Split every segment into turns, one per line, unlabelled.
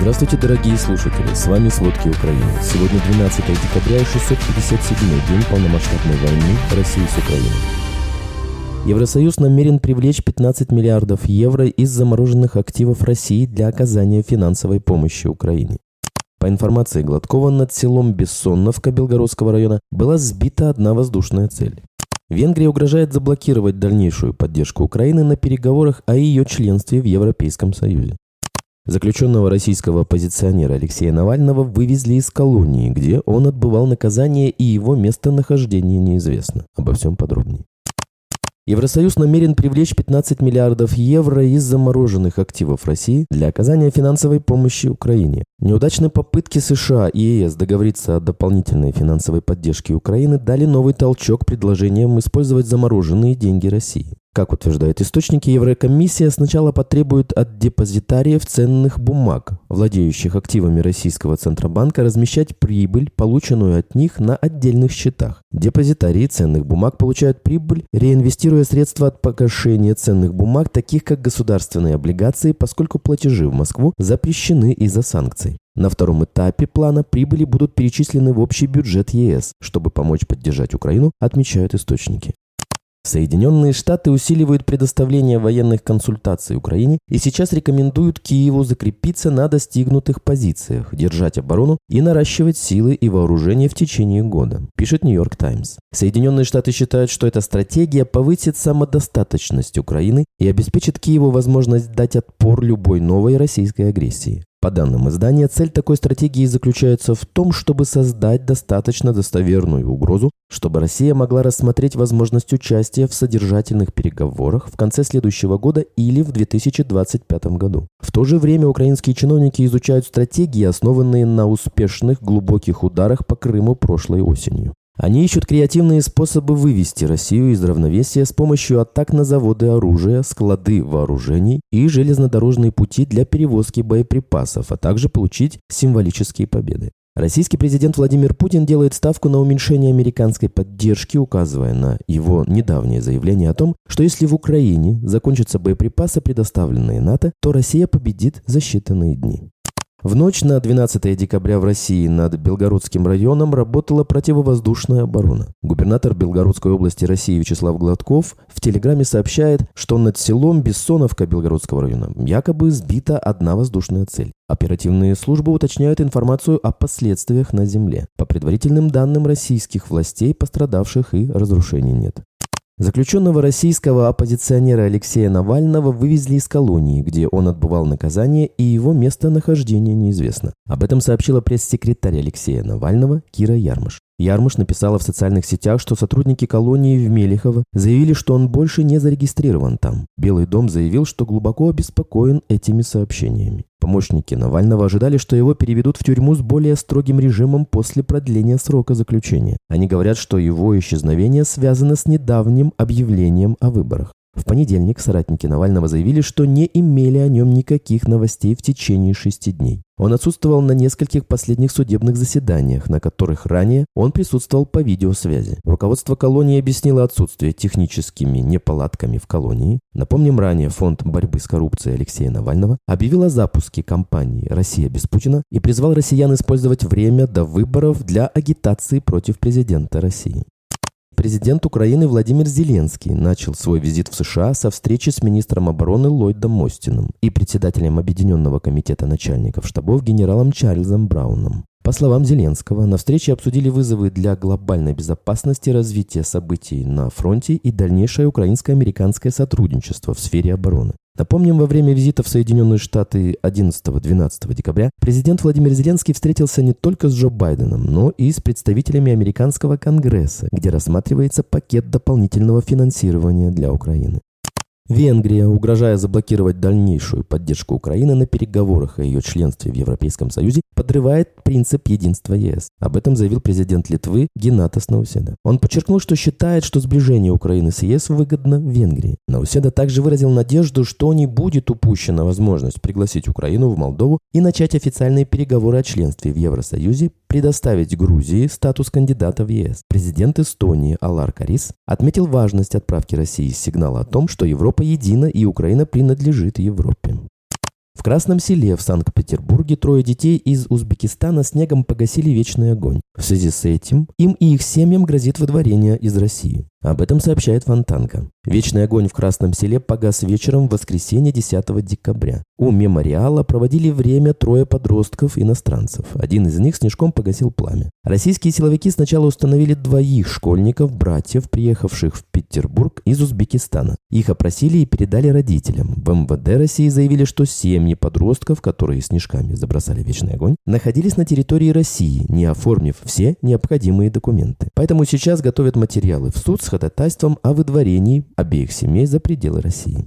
Здравствуйте, дорогие слушатели! С вами «Сводки Украины». Сегодня 12 декабря и 657 день полномасштабной войны России с Украиной. Евросоюз намерен привлечь 15 миллиардов евро из замороженных активов России для оказания финансовой помощи Украине. По информации Гладкова, над селом Бессонновка Белгородского района была сбита одна воздушная цель. Венгрия угрожает заблокировать дальнейшую поддержку Украины на переговорах о ее членстве в Европейском Союзе. Заключенного российского оппозиционера Алексея Навального вывезли из колонии, где он отбывал наказание и его местонахождение неизвестно. Обо всем подробнее. Евросоюз намерен привлечь 15 миллиардов евро из замороженных активов России для оказания финансовой помощи Украине. Неудачные попытки США и ЕС договориться о дополнительной финансовой поддержке Украины дали новый толчок предложениям использовать замороженные деньги России. Как утверждают источники, Еврокомиссия сначала потребует от депозитариев ценных бумаг, владеющих активами Российского Центробанка, размещать прибыль, полученную от них на отдельных счетах. Депозитарии ценных бумаг получают прибыль, реинвестируя средства от погашения ценных бумаг, таких как государственные облигации, поскольку платежи в Москву запрещены из-за санкций. На втором этапе плана прибыли будут перечислены в общий бюджет ЕС, чтобы помочь поддержать Украину, отмечают источники. Соединенные Штаты усиливают предоставление военных консультаций Украине и сейчас рекомендуют Киеву закрепиться на достигнутых позициях, держать оборону и наращивать силы и вооружение в течение года, пишет Нью-Йорк Таймс. Соединенные Штаты считают, что эта стратегия повысит самодостаточность Украины и обеспечит Киеву возможность дать отпор любой новой российской агрессии. По данным издания, цель такой стратегии заключается в том, чтобы создать достаточно достоверную угрозу, чтобы Россия могла рассмотреть возможность участия в содержательных переговорах в конце следующего года или в 2025 году. В то же время украинские чиновники изучают стратегии, основанные на успешных глубоких ударах по Крыму прошлой осенью. Они ищут креативные способы вывести Россию из равновесия с помощью атак на заводы оружия, склады вооружений и железнодорожные пути для перевозки боеприпасов, а также получить символические победы. Российский президент Владимир Путин делает ставку на уменьшение американской поддержки, указывая на его недавнее заявление о том, что если в Украине закончатся боеприпасы, предоставленные НАТО, то Россия победит за считанные дни. В ночь на 12 декабря в России над Белгородским районом работала противовоздушная оборона. Губернатор Белгородской области России Вячеслав Гладков в телеграмме сообщает, что над селом Бессоновка Белгородского района якобы сбита одна воздушная цель. Оперативные службы уточняют информацию о последствиях на земле. По предварительным данным российских властей пострадавших и разрушений нет. Заключенного российского оппозиционера Алексея Навального вывезли из колонии, где он отбывал наказание, и его местонахождение неизвестно. Об этом сообщила пресс-секретарь Алексея Навального Кира Ярмыш. Ярмыш написала в социальных сетях, что сотрудники колонии в Мелехово заявили, что он больше не зарегистрирован там. Белый дом заявил, что глубоко обеспокоен этими сообщениями. Помощники Навального ожидали, что его переведут в тюрьму с более строгим режимом после продления срока заключения. Они говорят, что его исчезновение связано с недавним объявлением о выборах. В понедельник соратники Навального заявили, что не имели о нем никаких новостей в течение шести дней. Он отсутствовал на нескольких последних судебных заседаниях, на которых ранее он присутствовал по видеосвязи. Руководство колонии объяснило отсутствие техническими неполадками в колонии. Напомним, ранее Фонд борьбы с коррупцией Алексея Навального объявил о запуске кампании «Россия без Путина» и призвал россиян использовать время до выборов для агитации против президента России. Президент Украины Владимир Зеленский начал свой визит в США со встречи с министром обороны Ллойдом Мостином и председателем Объединенного комитета начальников штабов генералом Чарльзом Брауном. По словам Зеленского, на встрече обсудили вызовы для глобальной безопасности, развития событий на фронте и дальнейшее украинско-американское сотрудничество в сфере обороны. Напомним, во время визита в Соединенные Штаты 11-12 декабря президент Владимир Зеленский встретился не только с Джо Байденом, но и с представителями американского Конгресса, где рассматривается пакет дополнительного финансирования для Украины. Венгрия, угрожая заблокировать дальнейшую поддержку Украины на переговорах о ее членстве в Европейском Союзе, подрывает принцип единства ЕС. Об этом заявил президент Литвы Геннатас Науседа. Он подчеркнул, что считает, что сближение Украины с ЕС выгодно Венгрии. Науседа также выразил надежду, что не будет упущена возможность пригласить Украину в Молдову и начать официальные переговоры о членстве в Евросоюзе, предоставить Грузии статус кандидата в ЕС. Президент Эстонии Алар Карис отметил важность отправки России сигнала о том, что Европа едина и Украина принадлежит Европе. В Красном селе в Санкт-Петербурге трое детей из Узбекистана снегом погасили вечный огонь. В связи с этим им и их семьям грозит выдворение из России. Об этом сообщает Фонтанка. Вечный огонь в Красном селе погас вечером в воскресенье 10 декабря. У мемориала проводили время трое подростков-иностранцев. Один из них снежком погасил пламя. Российские силовики сначала установили двоих школьников, братьев, приехавших в Петербург из Узбекистана. Их опросили и передали родителям. В МВД России заявили, что семьи подростков, которые снежками забросали вечный огонь, находились на территории России, не оформив все необходимые документы. Поэтому сейчас готовят материалы в суд с ходатайством о выдворении обеих семей за пределы России.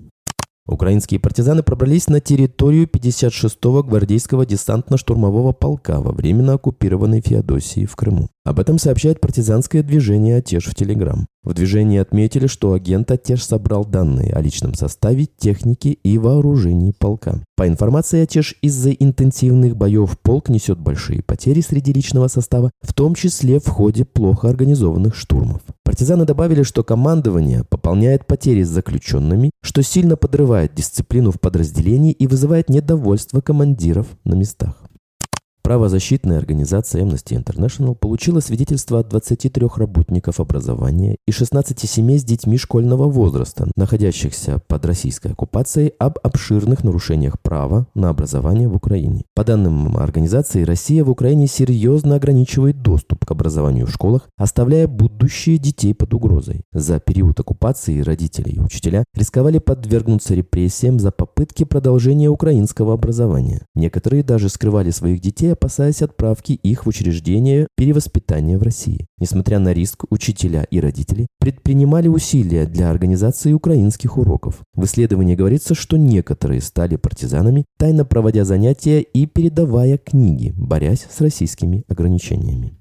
Украинские партизаны пробрались на территорию 56-го гвардейского десантно-штурмового полка во временно оккупированной Феодосии в Крыму. Об этом сообщает партизанское движение «Отеж» в Телеграм. В движении отметили, что агент «Отеж» собрал данные о личном составе, технике и вооружении полка. По информации «Отеж», из-за интенсивных боев полк несет большие потери среди личного состава, в том числе в ходе плохо организованных штурмов. Партизаны добавили, что командование пополняет потери с заключенными, что сильно подрывает дисциплину в подразделении и вызывает недовольство командиров на местах. Правозащитная организация Amnesty International получила свидетельство от 23 работников образования и 16 семей с детьми школьного возраста, находящихся под российской оккупацией, об обширных нарушениях права на образование в Украине. По данным организации, Россия в Украине серьезно ограничивает доступ к образованию в школах, оставляя будущее детей под угрозой. За период оккупации родители и учителя рисковали подвергнуться репрессиям за попытки продолжения украинского образования. Некоторые даже скрывали своих детей опасаясь отправки их в учреждения перевоспитания в России. Несмотря на риск, учителя и родители предпринимали усилия для организации украинских уроков. В исследовании говорится, что некоторые стали партизанами, тайно проводя занятия и передавая книги, борясь с российскими ограничениями.